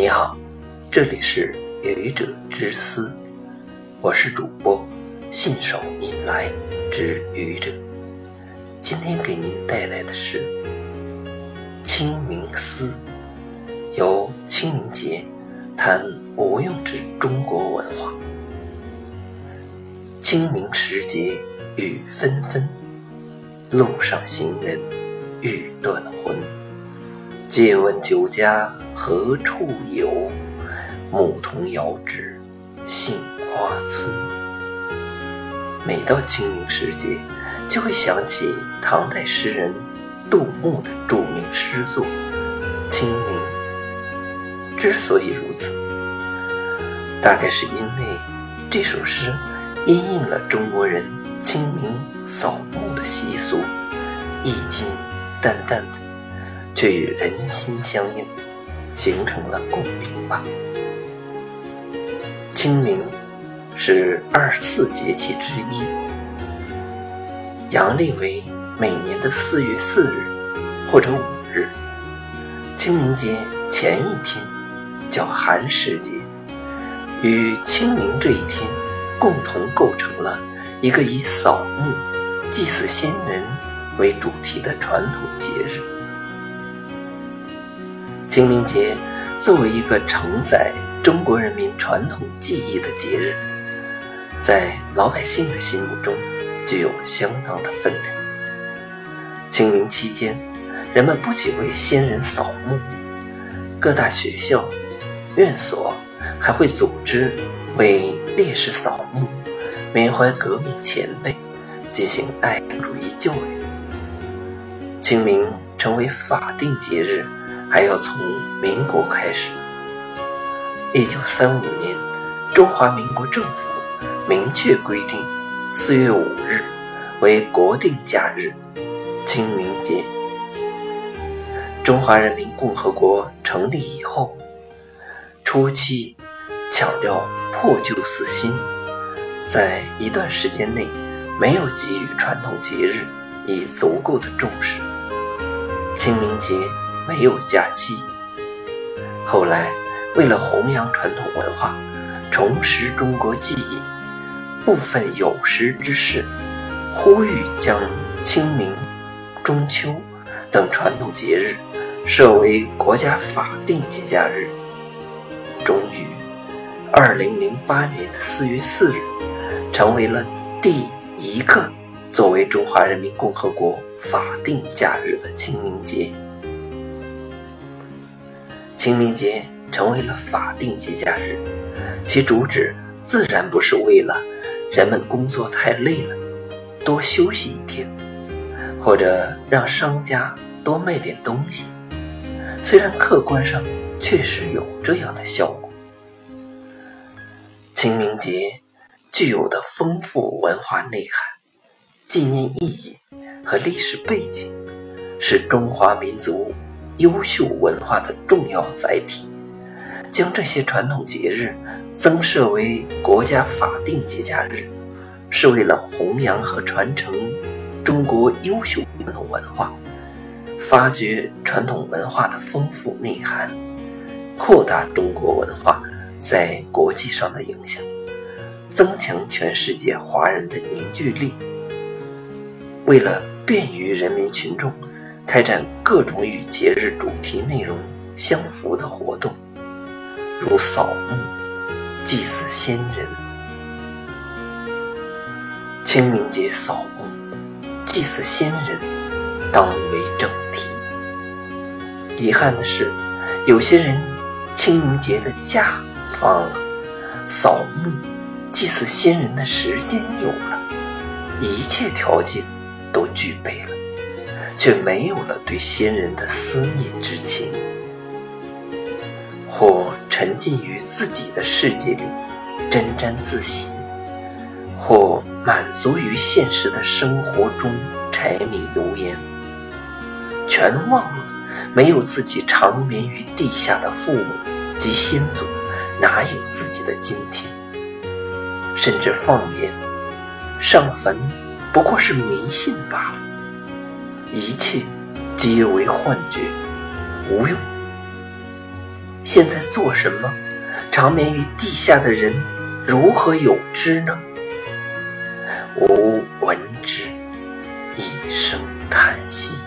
你好，这里是愚者之思，我是主播信手拈来之愚者。今天给您带来的是《清明思》，由清明节谈无用之中国文化。清明时节雨纷纷，路上行人欲断魂。借问酒家何处有？牧童遥指杏花村。每到清明时节，就会想起唐代诗人杜牧的著名诗作《清明》。之所以如此，大概是因为这首诗因应了中国人清明扫墓的习俗，意境淡淡的。却与人心相应，形成了共鸣吧。清明是二十四节气之一，阳历为每年的四月四日或者五日。清明节前一天叫寒食节，与清明这一天共同构成了一个以扫墓、祭祀先人为主题的传统节日。清明节作为一个承载中国人民传统记忆的节日，在老百姓的心目中具有相当的分量。清明期间，人们不仅为先人扫墓，各大学校、院所还会组织为烈士扫墓，缅怀革命前辈，进行爱国主义教育。清明成为法定节日。还要从民国开始。一九三五年，中华民国政府明确规定，四月五日为国定假日——清明节。中华人民共和国成立以后，初期强调破旧思新，在一段时间内没有给予传统节日以足够的重视。清明节。没有假期。后来，为了弘扬传统文化，重拾中国记忆，部分有识之士呼吁将清明、中秋等传统节日设为国家法定节假日。终于，2008年的4月4日，成为了第一个作为中华人民共和国法定假日的清明节。清明节成为了法定节假日，其主旨自然不是为了人们工作太累了，多休息一天，或者让商家多卖点东西。虽然客观上确实有这样的效果，清明节具有的丰富文化内涵、纪念意义和历史背景，是中华民族。优秀文化的重要载体，将这些传统节日增设为国家法定节假日，是为了弘扬和传承中国优秀传统文化，发掘传统文化的丰富内涵，扩大中国文化在国际上的影响，增强全世界华人的凝聚力。为了便于人民群众。开展各种与节日主题内容相符的活动，如扫墓、祭祀先人。清明节扫墓、祭祀先人，当为正题。遗憾的是，有些人清明节的假放了，扫墓、祭祀先人的时间有了，一切条件都具备了。却没有了对先人的思念之情，或沉浸于自己的世界里沾沾自喜，或满足于现实的生活中柴米油盐，全忘了没有自己长眠于地下的父母及先祖，哪有自己的今天？甚至放言，上坟不过是迷信罢了。一切皆为幻觉，无用。现在做什么？长眠于地下的人如何有知呢？吾闻之，一声叹息。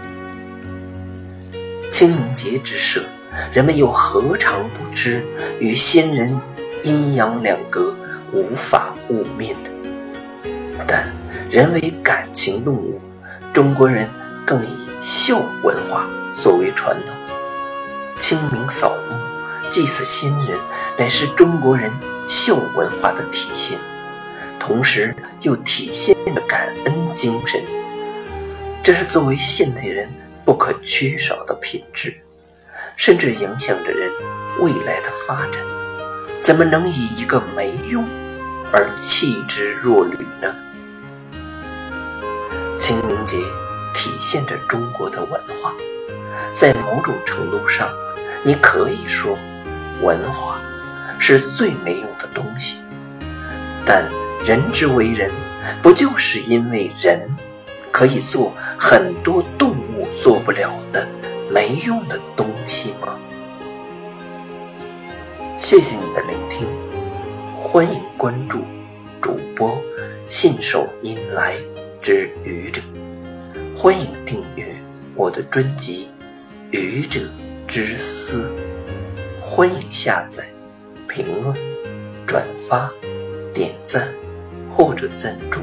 清明节之社，人们又何尝不知与先人阴阳两隔，无法悟面呢？但人为感情动物，中国人更以孝文化作为传统。清明扫墓、祭祀先人，乃是中国人孝文化的体现，同时又体现了感恩精神。这是作为现代人不可缺少的品质，甚至影响着人未来的发展。怎么能以一个没用而弃之若履呢？清明节体现着中国的文化，在某种程度上，你可以说，文化是最没用的东西。但人之为人，不就是因为人可以做很多动物做不了的没用的东西吗？谢谢你的聆听，欢迎关注主播信手拈来。之愚者，欢迎订阅我的专辑《愚者之思》，欢迎下载、评论、转发、点赞或者赞助。